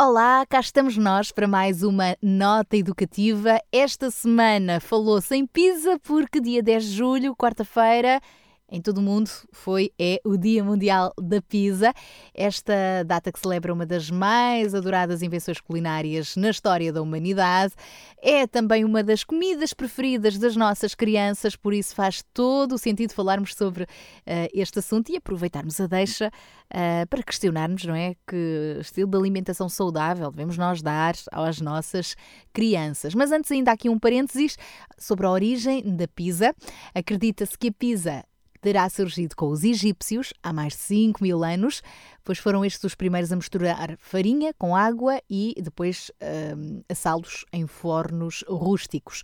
Olá, cá estamos nós para mais uma nota educativa. Esta semana falou-se em Pisa porque dia 10 de julho, quarta-feira, em todo o mundo foi é o Dia Mundial da Pizza. Esta data que celebra uma das mais adoradas invenções culinárias na história da humanidade. É também uma das comidas preferidas das nossas crianças, por isso faz todo o sentido falarmos sobre eh, este assunto e aproveitarmos a deixa eh, para questionarmos, não é? Que estilo de alimentação saudável devemos nós dar às nossas crianças. Mas antes, ainda há aqui um parênteses sobre a origem da pizza. Acredita-se que a pizza terá surgido com os egípcios há mais de 5 mil anos, pois foram estes os primeiros a misturar farinha com água e depois hum, assá-los em fornos rústicos.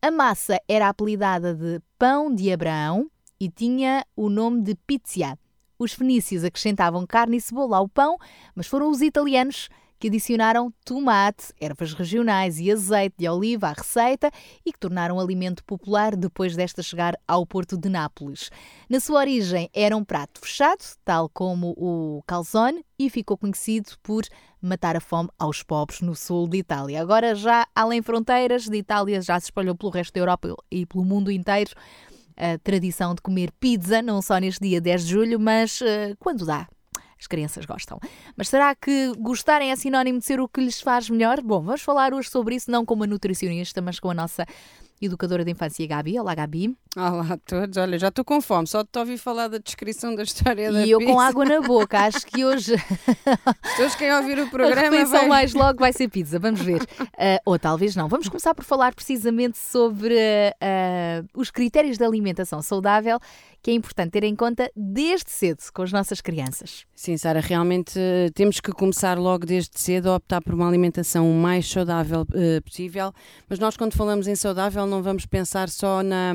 A massa era apelidada de pão de Abraão e tinha o nome de pizza. Os fenícios acrescentavam carne e cebola ao pão, mas foram os italianos que adicionaram tomate, ervas regionais e azeite de oliva à receita e que tornaram o alimento popular depois desta chegar ao porto de Nápoles. Na sua origem era um prato fechado, tal como o calzone, e ficou conhecido por matar a fome aos pobres no sul de Itália. Agora, já além fronteiras de Itália, já se espalhou pelo resto da Europa e pelo mundo inteiro a tradição de comer pizza, não só neste dia 10 de julho, mas eh, quando dá. As crianças gostam. Mas será que gostarem é sinónimo de ser o que lhes faz melhor? Bom, vamos falar hoje sobre isso, não com uma nutricionista, mas com a nossa educadora de infância, Gabi. Olá, Gabi. Olá a todos. Olha, já estou com fome. Só te ouvi falar da descrição da história da E eu com pizza. água na boca. Acho que hoje Todos quem ouvir o a programa refeição vai... mais logo vai ser pizza. Vamos ver. Ah, ou talvez não. Vamos começar por falar precisamente sobre ah, os critérios de alimentação saudável que é importante ter em conta desde cedo com as nossas crianças. Sim, Sara, realmente eh, temos que começar logo desde cedo a optar por uma alimentação o mais saudável eh, possível, mas nós quando falamos em saudável não vamos pensar só na,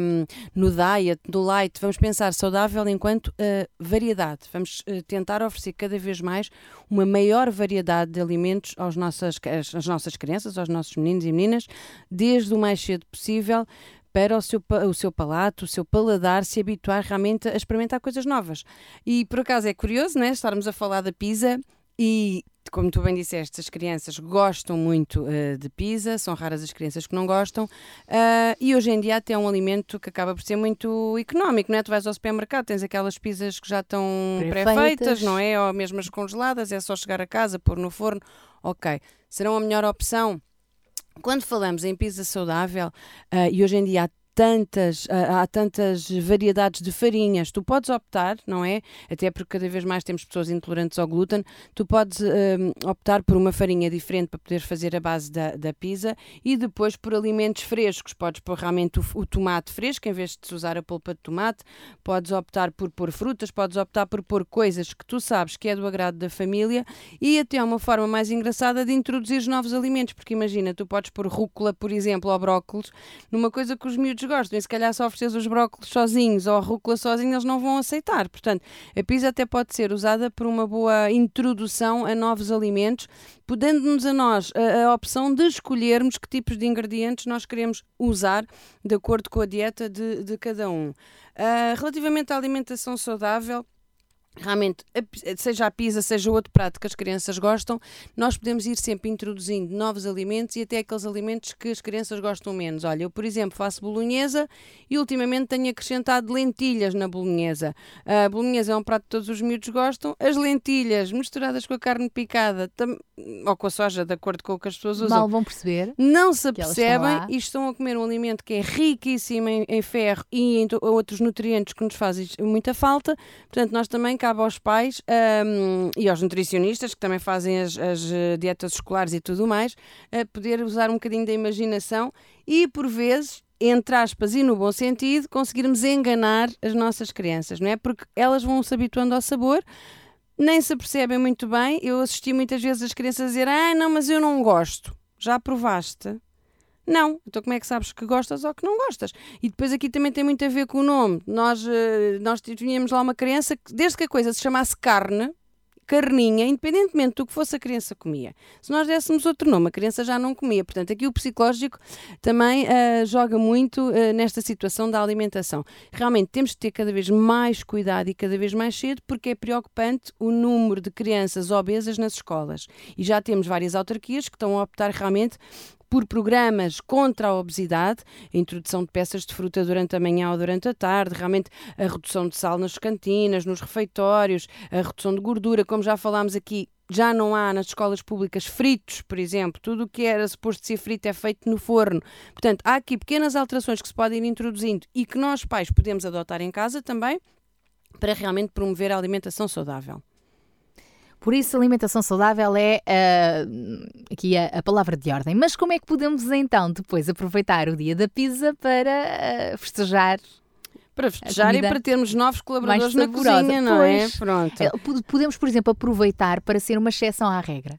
no diet, no light, vamos pensar saudável enquanto eh, variedade. Vamos eh, tentar oferecer cada vez mais uma maior variedade de alimentos aos nossas, às, nossas crianças, aos nossos meninos e meninas, desde o mais cedo possível, para o seu, o seu palato, o seu paladar se habituar realmente a experimentar coisas novas. E por acaso é curioso, né? Estarmos a falar da pizza e, como tu bem disseste, as crianças gostam muito eh, de pizza, são raras as crianças que não gostam, ah, e hoje em dia até é um alimento que acaba por ser muito económico, não é? Tu vais ao supermercado, tens aquelas pizzas que já estão Pré-feitas. pré-feitas, não é? Ou mesmo as congeladas, é só chegar a casa, pôr no forno, ok. Serão a melhor opção? Quando falamos em pizza saudável, ah, e hoje em dia há tantas, ah, há tantas variedades de farinhas, tu podes optar, não é? Até porque cada vez mais temos pessoas intolerantes ao glúten, tu podes ah, optar por uma farinha diferente para poder fazer a base da, da pizza e depois por alimentos frescos, podes pôr realmente o, o tomate fresco em vez de usar a polpa de tomate, podes optar por pôr frutas, podes optar por pôr coisas que tu sabes que é do agrado da família. E até uma forma mais engraçada de introduzir os novos alimentos, porque imagina, tu podes pôr rúcula, por exemplo, ou brócolis, numa coisa que os miúdos gostam, e se calhar só ofereces os brócolis sozinhos ou a rúcula sozinha, eles não vão aceitar. Portanto, a pizza até pode ser usada por uma boa introdução a novos alimentos, podendo-nos a nós a, a opção de escolhermos que tipos de ingredientes nós queremos usar de acordo com a dieta de, de cada um. Ah, relativamente à alimentação saudável, realmente, seja a pizza, seja outro prato que as crianças gostam, nós podemos ir sempre introduzindo novos alimentos e até aqueles alimentos que as crianças gostam menos. Olha, eu, por exemplo, faço bolonhesa e ultimamente tenho acrescentado lentilhas na bolonhesa. A bolonhesa é um prato que todos os miúdos gostam. As lentilhas misturadas com a carne picada ou com a soja, de acordo com o que as pessoas usam, Mal vão perceber. não se estão apercebem e estão a comer um alimento que é riquíssimo em, em ferro e em outros nutrientes que nos fazem muita falta. Portanto, nós também cabe aos pais hum, e aos nutricionistas, que também fazem as, as, eh, dietas escolares e tudo mais, poder usar um bocadinho da imaginação e, por vezes, entre aspas e no bom sentido, conseguirmos enganar as nossas crianças, não é? Porque elas vão se habituando ao sabor, nem se percebem muito bem. Eu assisti muitas vezes as crianças a dizer: Ah, não, mas eu não gosto. Já provaste? Não. Então como é que sabes que gostas ou que não gostas? E depois aqui também tem muito a ver com o nome. Nós, eh, nós tínhamos lá uma criança que, desde que a coisa se chamasse carne, carninha, independentemente do que fosse a criança comia. Se nós dessemos outro nome, a criança já não comia. Portanto, aqui o psicológico também uh, joga muito uh, nesta situação da alimentação. Realmente temos de ter cada vez mais cuidado e cada vez mais cedo, porque é preocupante o número de crianças obesas nas escolas. E já temos várias autarquias que estão a optar realmente por programas contra a obesidade, a introdução de peças de fruta durante a manhã ou durante a tarde, realmente a redução de sal nas cantinas, nos refeitórios, a redução de gordura, como já falámos aqui, já não há nas escolas públicas fritos, por exemplo, tudo o que era suposto ser frito é feito no forno. Portanto, há aqui pequenas alterações que se podem ir introduzindo e que nós pais podemos adotar em casa também para realmente promover a alimentação saudável. Por isso, alimentação saudável é uh, aqui a, a, palavra de ordem. Mas como é que podemos então depois aproveitar o dia da pizza para uh, festejar para festejar e para termos novos colaboradores na cozinha, não é? pois. é? Pronto. Eh, podemos, por exemplo, aproveitar para ser uma exceção à regra.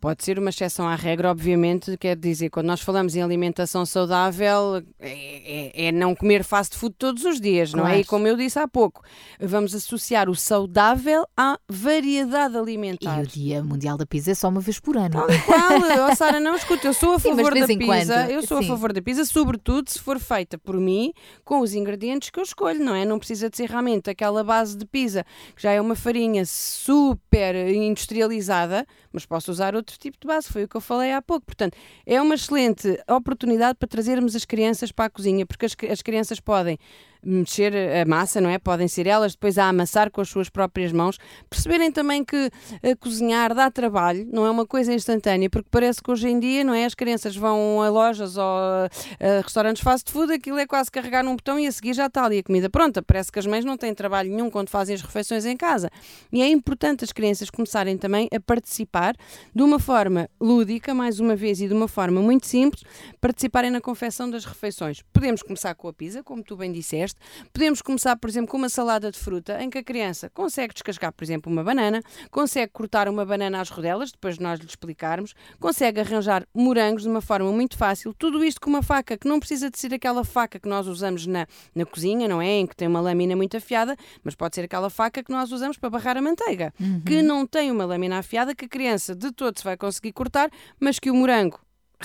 Pode ser uma exceção à regra, obviamente, quer dizer, quando nós falamos em alimentação saudável, é, é, é não comer fast food todos os dias, claro. não é? E como eu disse há pouco, vamos associar o saudável à variedade alimentar. E o Dia Mundial da Pizza é só uma vez por ano. Tal qual, oh, Sara, não, escuta, eu sou a Sim, favor da pizza, quando. eu sou Sim. a favor da pizza, sobretudo se for feita por mim, com os ingredientes que eu escolho, não é? Não precisa de ser realmente aquela base de pizza, que já é uma farinha super industrializada, mas posso usar outro tipo de base, foi o que eu falei há pouco. Portanto, é uma excelente oportunidade para trazermos as crianças para a cozinha, porque as, as crianças podem mexer a massa, não é? Podem ser elas depois a amassar com as suas próprias mãos. Perceberem também que a cozinhar dá trabalho, não é uma coisa instantânea, porque parece que hoje em dia, não é? As crianças vão a lojas ou a, a restaurantes fast food, aquilo é quase carregar num botão e a seguir já está ali a comida pronta. Parece que as mães não têm trabalho nenhum quando fazem as refeições em casa. E é importante as crianças começarem também a participar de uma forma lúdica, mais uma vez, e de uma forma muito simples, participarem na confecção das refeições. Podemos começar com a pizza, como tu bem disseste Podemos começar, por exemplo, com uma salada de fruta, em que a criança consegue descascar, por exemplo, uma banana, consegue cortar uma banana às rodelas, depois de nós lhe explicarmos, consegue arranjar morangos de uma forma muito fácil. Tudo isto com uma faca que não precisa de ser aquela faca que nós usamos na, na cozinha, não é? Em que tem uma lâmina muito afiada, mas pode ser aquela faca que nós usamos para barrar a manteiga, uhum. que não tem uma lâmina afiada que a criança de todo se vai conseguir cortar, mas que o morango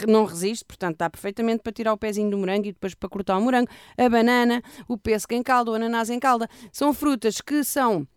não resiste, portanto dá perfeitamente para tirar o pezinho do morango e depois para cortar o morango. A banana, o pêssego em calda, o ananás em calda, são frutas que são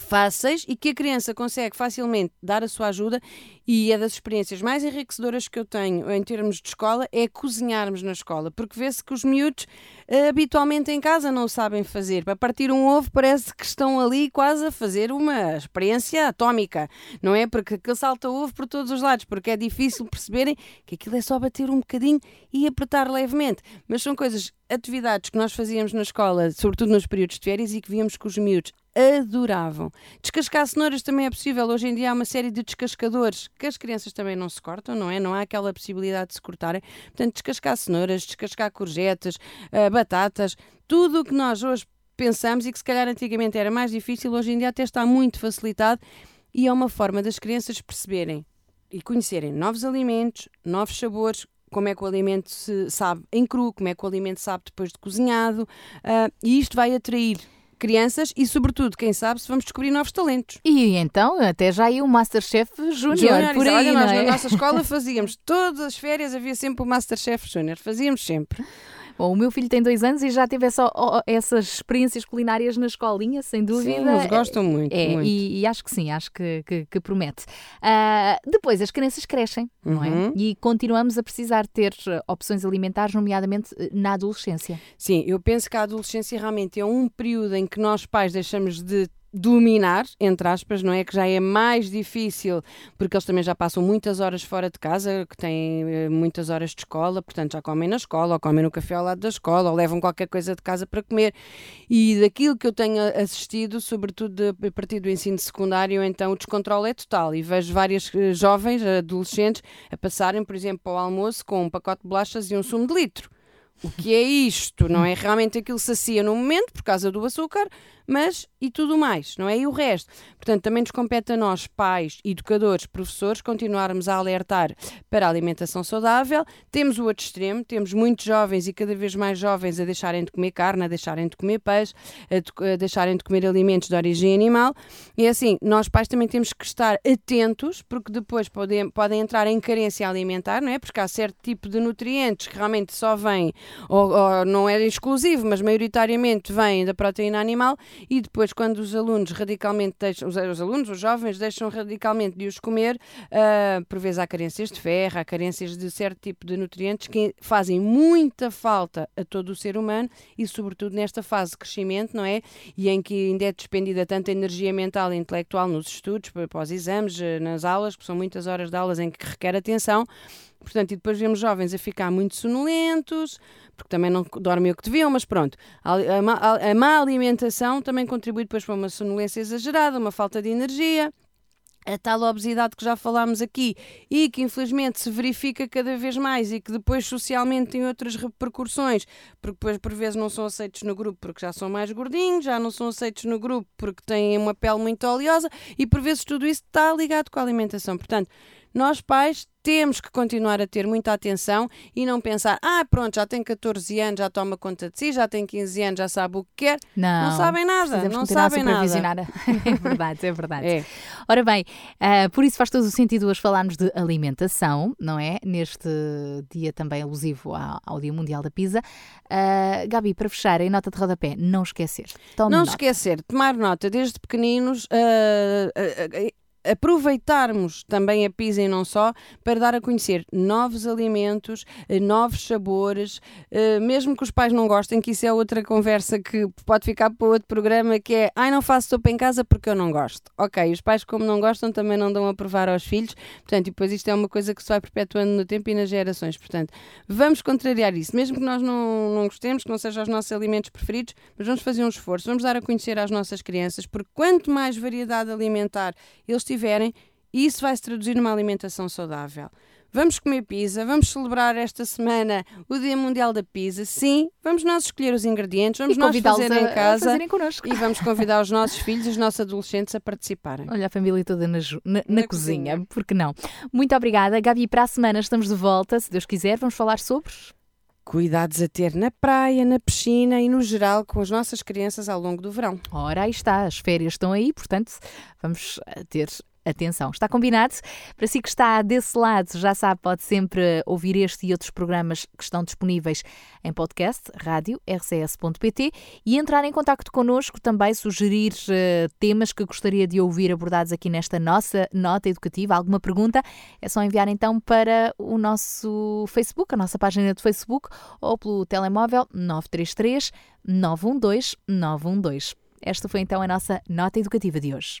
fáceis e que a criança consegue facilmente dar a sua ajuda e é das experiências mais enriquecedoras que eu tenho em termos de escola é cozinharmos na escola, porque vê-se que os miúdos uh, habitualmente em casa não sabem fazer. Para partir um ovo parece que estão ali quase a fazer uma experiência atómica, não é? Porque aquele salta ovo por todos os lados, porque é difícil perceberem que aquilo é só bater um bocadinho e apertar levemente. Mas são coisas, atividades que nós fazíamos na escola, sobretudo nos períodos de férias, e que víamos que os miúdos adoravam. Descascar cenouras também é possível. Hoje em dia há uma série de descascadores que as crianças também não se cortam, não é? Não há aquela possibilidade de se cortarem. Portanto, descascar cenouras, descascar courgettes, uh, batatas, tudo o que nós hoje pensamos e que se calhar antigamente era mais difícil, hoje em dia até está muito facilitado e é uma forma das crianças perceberem e conhecerem novos alimentos, novos sabores, como é que o alimento se sabe em cru, como é que o alimento sabe depois de cozinhado, uh, e isto vai atrair crianças e, sobretudo, quem sabe, se vamos descobrir novos talentos. E então, até já aí o Masterchef Júnior, por aí, olha, nós é? na nossa escola fazíamos, todas as férias havia sempre o Masterchef Júnior, fazíamos sempre. Bom, o meu filho tem dois anos e já teve essa, essas experiências culinárias na escolinha, sem dúvida. Sim, eles gostam muito. É, muito. E, e, acho que sim, acho que, que, que promete. Uh, depois, as crianças crescem, uhum. não é? Uhum. E continuamos a precisar ter opções alimentares, nomeadamente eh, na adolescência. Sim, eu penso que a adolescência realmente é um período em que nós pais deixamos de dominar, entre aspas, não é? Que já é mais difícil, porque eles também já passam muitas horas fora de casa, que têm eh, muitas horas de escola, portanto já comem na escola, ou comem no café ao lado da escola, ou levam qualquer coisa de casa para comer. E daquilo que eu tenho assistido, sobretudo a partir do ensino secundário, então o descontrole é total. E vejo várias eh, jovens, adolescentes, a passarem, por exemplo, ao almoço com um pacote de bolachas e um sumo de litro. O que é isto? Não é realmente aquilo sacia no momento, por causa do açúcar, mas e tudo mais, não é? E o resto. Portanto, também nos compete a nós, pais, educadores, professores, continuarmos a alertar para a alimentação saudável. Temos o outro extremo, temos muitos jovens e cada vez mais jovens a deixarem de comer carne, a deixarem de comer peixe, a, a deixarem de comer alimentos de origem animal. E é assim, nós pais também temos que estar atentos, porque depois podem, podem entrar em carência alimentar, não é? Porque há certo tipo de nutrientes que realmente só vêm, ou, ou não é exclusivo, mas maioritariamente vêm da proteína animal e depois quando os alunos radicalmente deixam, os, os alunos, os jovens, deixam radicalmente de os comer, uh, por vezes há carências de ferro, há carências de certo tipo de nutrientes que fazem muita falta a todo o ser humano e sobretudo nesta fase de crescimento, não é? E em que ainda é despendida tanta energia mental e intelectual nos estudos, para os exames, eh, nas aulas, que são muitas horas de aulas em que requer atenção, Portanto, e depois vemos jovens a ficar muito sonolentos, porque também não dormem o que deviam, mas pronto. A, a, a má alimentação também contribui depois para uma sonolência exagerada, uma falta de energia a tal obesidade que já falámos aqui e que infelizmente se verifica cada vez mais e que depois socialmente tem outras repercussões, porque depois por vezes não são aceitos no grupo porque já são mais gordinhos, já não são aceitos no grupo porque têm uma pele muito oleosa e por vezes tudo isso está ligado com a alimentação. Portanto, nós pais temos que continuar a ter muita atenção e não pensar, ah, pronto, já tem 14 anos, já toma conta de si, já tem 15 anos, já sabe o que quer. Não, não sabem nada, não sabem nada. é verdade, é verdade. É. Ora bem, uh, por isso faz todo o sentido hoje falarmos de alimentação, não é? Neste dia também alusivo ao, ao Dia Mundial da Pizza. Uh, Gabi, para fechar, em nota de rodapé, não esquecer. Tome não nota. esquecer, tomar nota desde pequeninos. Uh, aproveitarmos também a pizza e não só para dar a conhecer novos alimentos, eh, novos sabores, eh, mesmo que os pais não gostem, que isso é outra conversa que pode ficar para outro programa, que é ai, não faço sopa em casa porque eu não gosto. Ok, os pais como não gostam também não dão a provar aos filhos, portanto, depois isto é uma coisa que se vai perpetuando no tempo e nas gerações, portanto, vamos contrariar isso, mesmo que nós não, não gostemos, que não sejam os nossos alimentos preferidos, mas vamos fazer um esforço, vamos dar a conhecer às nossas crianças, porque quanto mais variedade alimentar eles tiverem, isso vai se traduzir numa alimentação saudável. Vamos comer pizza, vamos celebrar esta semana o Dia Mundial da Pizza. Sim, vamos nós escolher os ingredientes, vamos nós fazer em casa e vamos convidar os nossos filhos e os nossos adolescentes a participarem. Olha a família toda na, na, na, na cozinha, cozinha, porque não? Muito obrigada, Gabi. Para a semana estamos de volta, se Deus quiser, vamos falar sobre cuidados a ter na praia, na piscina e no geral com as nossas crianças ao longo do verão. Ora, aí está, as férias estão aí, portanto, vamos ter atenção. Está combinado? Para si que está desse lado, já sabe, pode sempre ouvir este e outros programas que estão disponíveis em podcast, rádio, rcs.pt e entrar em contato connosco, também sugerir uh, temas que gostaria de ouvir abordados aqui nesta nossa nota educativa. Alguma pergunta? É só enviar então para o nosso Facebook, a nossa página do Facebook ou pelo telemóvel 933 912 912. Esta foi então a nossa nota educativa de hoje.